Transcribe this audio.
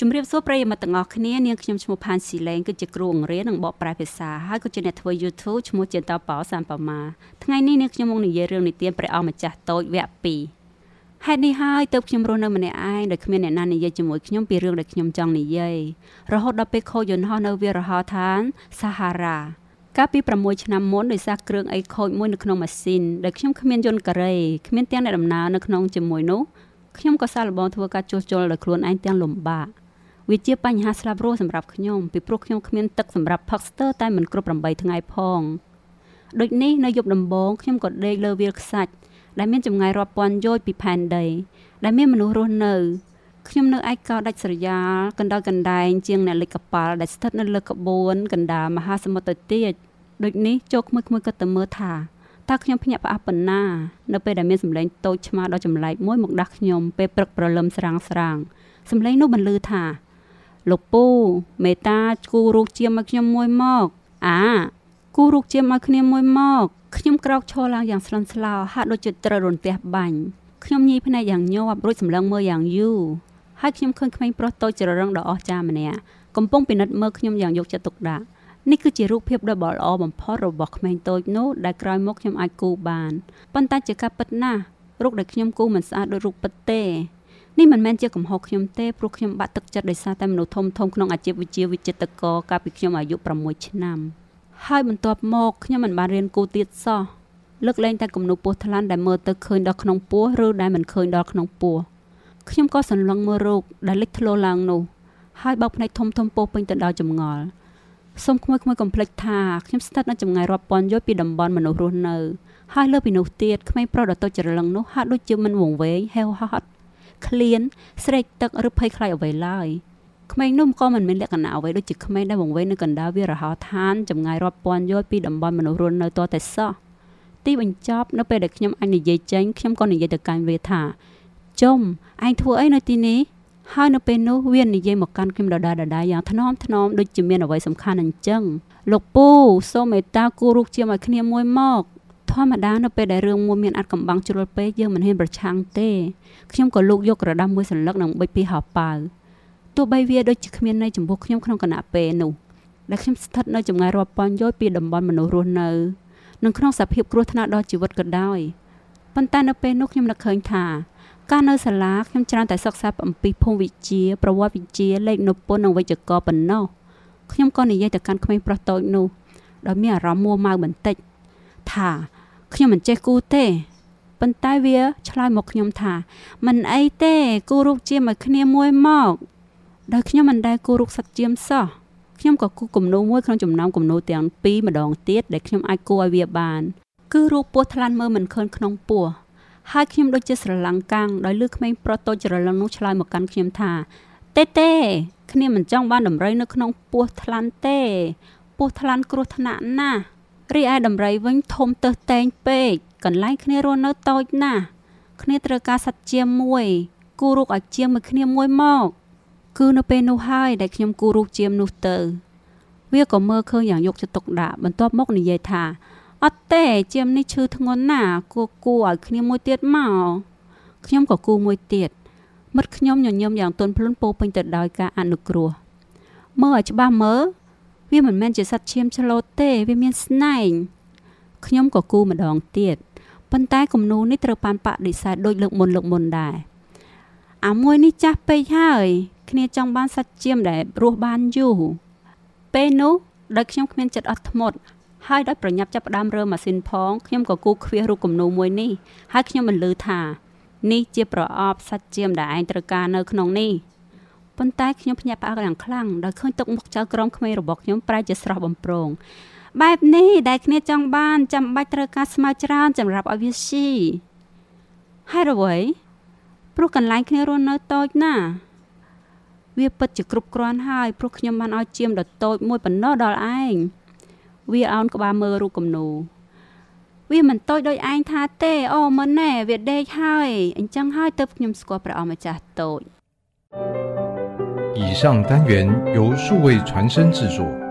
ជំរាបសួរប្រិយមិត្តទាំងអស់គ្នានាងខ្ញុំឈ្មោះផានស៊ីឡេងគឺជាគ្រូអង្រៀននិងបកប្រែភាសាហើយក៏ជាអ្នកធ្វើ YouTube ឈ្មោះជាតបោសានប៉ាម៉ាថ្ងៃនេះនាងខ្ញុំមកនិយាយរឿងនិទានព្រះអង្គម្ចាស់តូចវគ្គ2ហេតុនេះហើយទើបខ្ញុំរស់នៅម្នាក់ឯងដោយគ្មានអ្នកណានិយាយជាមួយខ្ញុំពីរឿងដែលខ្ញុំចង់និយាយរហូតដល់ពេលខូចយន្តហោះនៅវាលរហោឋានសាហារ៉ាកាលពី6ឆ្នាំមុនដោយសារគ្រឿងអីខូចមួយនៅក្នុងម៉ាស៊ីនដែលខ្ញុំគ្មានយន្តការ៉េគ្មានទាំងអ្នកដំណើរនៅក្នុងជាមួយនោះខ្ញុំក៏សាកល្បងធ្វើការជួសជុលដោយខ្លួនឯងទាំងលំបាក វាជាបញ្ហាស្លាប់រស់សម្រាប់ខ្ញុំពីព្រោះខ្ញុំគ្មានទឹកសម្រាប់ផឹកស្ទើរតែមិនគ្រប់8ថ្ងៃផងដូចនេះនៅយប់ដំបូងខ្ញុំក៏ដេកលើវាលខ្សាច់ដែលមានចម្ងាយរាប់ពាន់យោជន៍ពីផែនដី ដែលមានមនុស្សរស់នៅខ្ញុំនៅឯកោដាច់ស្រយាលកណ្ដោកណ្ដែងជាងអ្នកលិចកប៉ាល់ដែលស្ថិតនៅលើក្បួនកណ្ដាលមហាសមុទ្រទៅទៀតដូចនេះចូលក្មួយៗក៏ទៅមើលថាតើខ្ញុំភ្ញាក់ផ្អើលប៉ុណ្ណានៅពេលដែលមានសម្លេងតូចឆ្មាដ៏ចម្លែកមួយមកដាស់ខ្ញុំពេលព្រឹកព្រលឹមស្រាងស្រាងសម្លេងនោះបន្លឺថា លោកពូមេតាគូរូបជាមកខ្ញុំមួយមកអាគូរូបជាមកគ្នាមួយមកខ្ញុំក្រោកឈរឡើងយ៉ាងស្លន់ស្លោហាក់ដូចជាត្រូវរន្ទះបាញ់ខ្ញុំញីភ្នែកយ៉ាងញាប់រួចសម្លឹងមើលយ៉ាងយូរហើយខ្ញុំឃើញក្មេងប្រុសតូចច្ររឹងដ៏អស្ចារ្យម្នាក់កំពុងពិនិត្យមើលខ្ញុំយ៉ាងយកចិត្តទុកដាក់នេះគឺជារូបភាពដ៏ល្អបំផុតរបស់ក្មេងតូចនោះដែលក្រោយមកខ្ញុំអាចគូបានប៉ុន្តែជាការពិតណាស់រូបដែលខ្ញុំគូមិនស្អាតដូចរូបពិតទេ នេះមិនមែនជាកំហុសខ្ញុំទេព្រោះខ្ញុំបាក់ទឹកចិត្តដោយសារតែមនុស្សធំធំក្នុងអាជីពវិជ្ជាវិចិត្រករកាលពីខ្ញុំអាយុ6ឆ្នាំហើយបន្ទាប់មកខ្ញុំមិនបានរៀនគូទៀតសោះលើកលែងតែគំនូពោះថ្លាន់ដែលមើលទៅឃើញដល់ក្នុងពោះឬដែលមិនឃើញដល់ក្នុងពោះខ្ញុំក៏សន្លឹងមើលរូបដែលលេចធ្លោឡើងនោះហើយបោកភ្នែកធំធំពោះពេញទៅដោយចម្ងល់សូមក្មួយក្មួយកុំភ្លេចថាខ្ញុំស្ថិតនៅចម្ងាយរាប់ពាន់យោជន៍ពីតំបន់មនុស្សរស់នៅហើយលើពីនោះទៀតក្មេងប្រុសដ៏តូចច្រឡឹងនោះហាក់ដូចជាមិនវង្វេងហេវហត់ ឃ្លានស្រែកទឹកឬភ័យខ្លាចអ្វីឡើយក្មេងនោះក៏មិនមានលក្ខណៈអ្វីដូចជាក្មេងដែលវង្វេងនៅកណ្ដាលវារហោឋានចម្ងាយរាប់ពាន់យោជន៍ពីតំបន់មនុស្សរស់នៅតតែសោះទីបញ្ចប់នៅពេលដែលខ្ញុំអញនិយាយចេញខ្ញុំក៏និយាយទៅកាន់វាថាចុំឯងធ្វើអីនៅទីនេះហើយនៅពេលនោះវានិយាយមកកាន់ខ្ញុំដដែលដដែលយ៉ាងថ្នមថ្នមដូចជាមានអ្វីសំខាន់អញ្ចឹងលោកពូសូមមេត្តាគូរូបជាឲ្យគ្នាមួយមក ធម្មតានៅពេលដែលរឿងមួយមានអាចកំបាំងជ្រុលពេកយើងមិនហ៊ានប្រឆាំងទេខ្ញុំក៏លោកយកក្រដាស់មួយសន្លឹកនិងបិចពីហោប៉ៅទោះបីវាដូចជាគ្មានន័យចំពោះខ្ញុំក្នុងគណៈពេលនោះដែលខ្ញុំស្ថិតនៅចម្ងាយរាប់ពាន់យោជន៍ពីតំបន់មនុស្សរស់នៅនិងក្នុងសភាពគ្រោះថ្នាក់ដល់ជីវិតក៏ដោយប៉ុន្តែនៅពេលនោះខ្ញុំនឹកឃើញថាកាលនៅសាលាខ្ញុំច្រើនតែសិក្សាអំពីភូមិវិទ្យាប្រវត្តិវិទ្យាលេខនិពន្ធនិងវិជ្ជាករប៉ុណ្ណោះខ្ញុំក៏និយាយទៅកាន់ក្មេងប្រុសតូចនោះដោយមានអារម្មណ៍មួម៉ៅបន្តិចថា ខ្ញុំមិនចេះគូទេប៉ុន្តែវាឆ្លើយមកខ្ញុំថាមិនអីទេគូរូបជាមកគ្នាមួយមកដោយខ្ញុំមិនដែលគូរូបសត្វជាមសោះខ្ញុំក៏គូគំនូមួយក្នុងចំណោមគំនូទាំងពីរម្ដងទៀតដែលខ្ញុំអាចគូឲ្យវាបាន គឺរូបពស់ថ្លាន់មើលមិនឃើញក្នុងពោះហើយខ្ញុំដូចជាស្រឡំកាំងដោយលឺក្មេងប្រុសតូចច្រឡឹងនោះឆ្លើយមកកាន់ខ្ញុំថាទេទេគ្នាមិនចង់បានដំរីនៅក្នុងពោះថ្លាន់ទេពោះថ្លាន់គ្រោះថ្នាក់ណាស់ រីឯដំរីវិញធំទៅតែងពេកកន្លែងគ្នារស់នៅតូចណាស់គ្នាត្រូវការសត្វជាមួយ គូរូបឲ្យជាមួយគ្នាមួយមកគឺនៅពេលនោះហើយដែលខ្ញុំគូរូបជាមនោះទៅ វាក៏មើលឃើញយ៉ាងយកចិត្តទុកដាក់បន្ទាប់មកនិយាយថាអត់ទេជាមនេះឈឺធ្ងន់ណាស់គួគួឲ្យគ្នាមួយទៀតមកខ្ញុំក៏គូមួយទៀតមិត្តខ្ញុំញញឹមយ៉ាងទន់ភ្លន់ពោពេញទៅដោយការអនុគ្រោះមើលឲ្យច្បាស់មើល វាមិនមែនជាសត្វឈាមឆ្លូតទេវាមានស្នែងខ្ញុំក៏គូម្ដងទៀតប៉ុន្តែគំនូនេះត្រូវបានបដិសេធដូចលើកមុនលើកមុនដែរអាមួយនេះចាស់ពេកហើយគ្នាចង់បានសាច់ជៀមដែលរស់បានយូរពេលនោះដោយខ្ញុំគ្មានចិត្តអត់ធ្មត់ហើយដោយប្រញាប់ចាប់ផ្ដើមរើម៉ាស៊ីនផងខ្ញុំក៏គូខ្វះរូបគំនូមួយនេះហើយខ្ញុំបន្លឺថា នេះជាប្រអប់សាច់ជៀមដែលឯងត្រូវការនៅក្នុងនេះ ប៉ុន្តែខ្ញុំភ្ញាក់ផ្អើលយ៉ាងខ្លាំងដោយឃើញទឹកមុខចៅក្រមក្មេងរបស់ខ្ញុំប្រែជាស្រស់បំព្រងបែបនេះដែលគ្នាចង់បានចាំបាច់ត្រូវការស្មៅច្រើនសម្រាប់ឲ្យវាស៊ីហើយអ្វីព្រោះកន្លែងគ្នារស់នៅតូចណាស់វាពិតជាគ្រប់គ្រាន់ហើយព្រោះខ្ញុំបានឲ្យជាមដ៏តូចមួយប៉ុណ្ណោះដល់ឯងវាអោនក្បាលមើលរូបគំនូវាមិនតូចដោយឯងថាទេអូមិនណែវាដេកហើយអញ្ចឹងហើយទៅខ្ញុំស្គាល់ព្រះអង្គម្ចាស់តូច 以上单元由数位传声制作。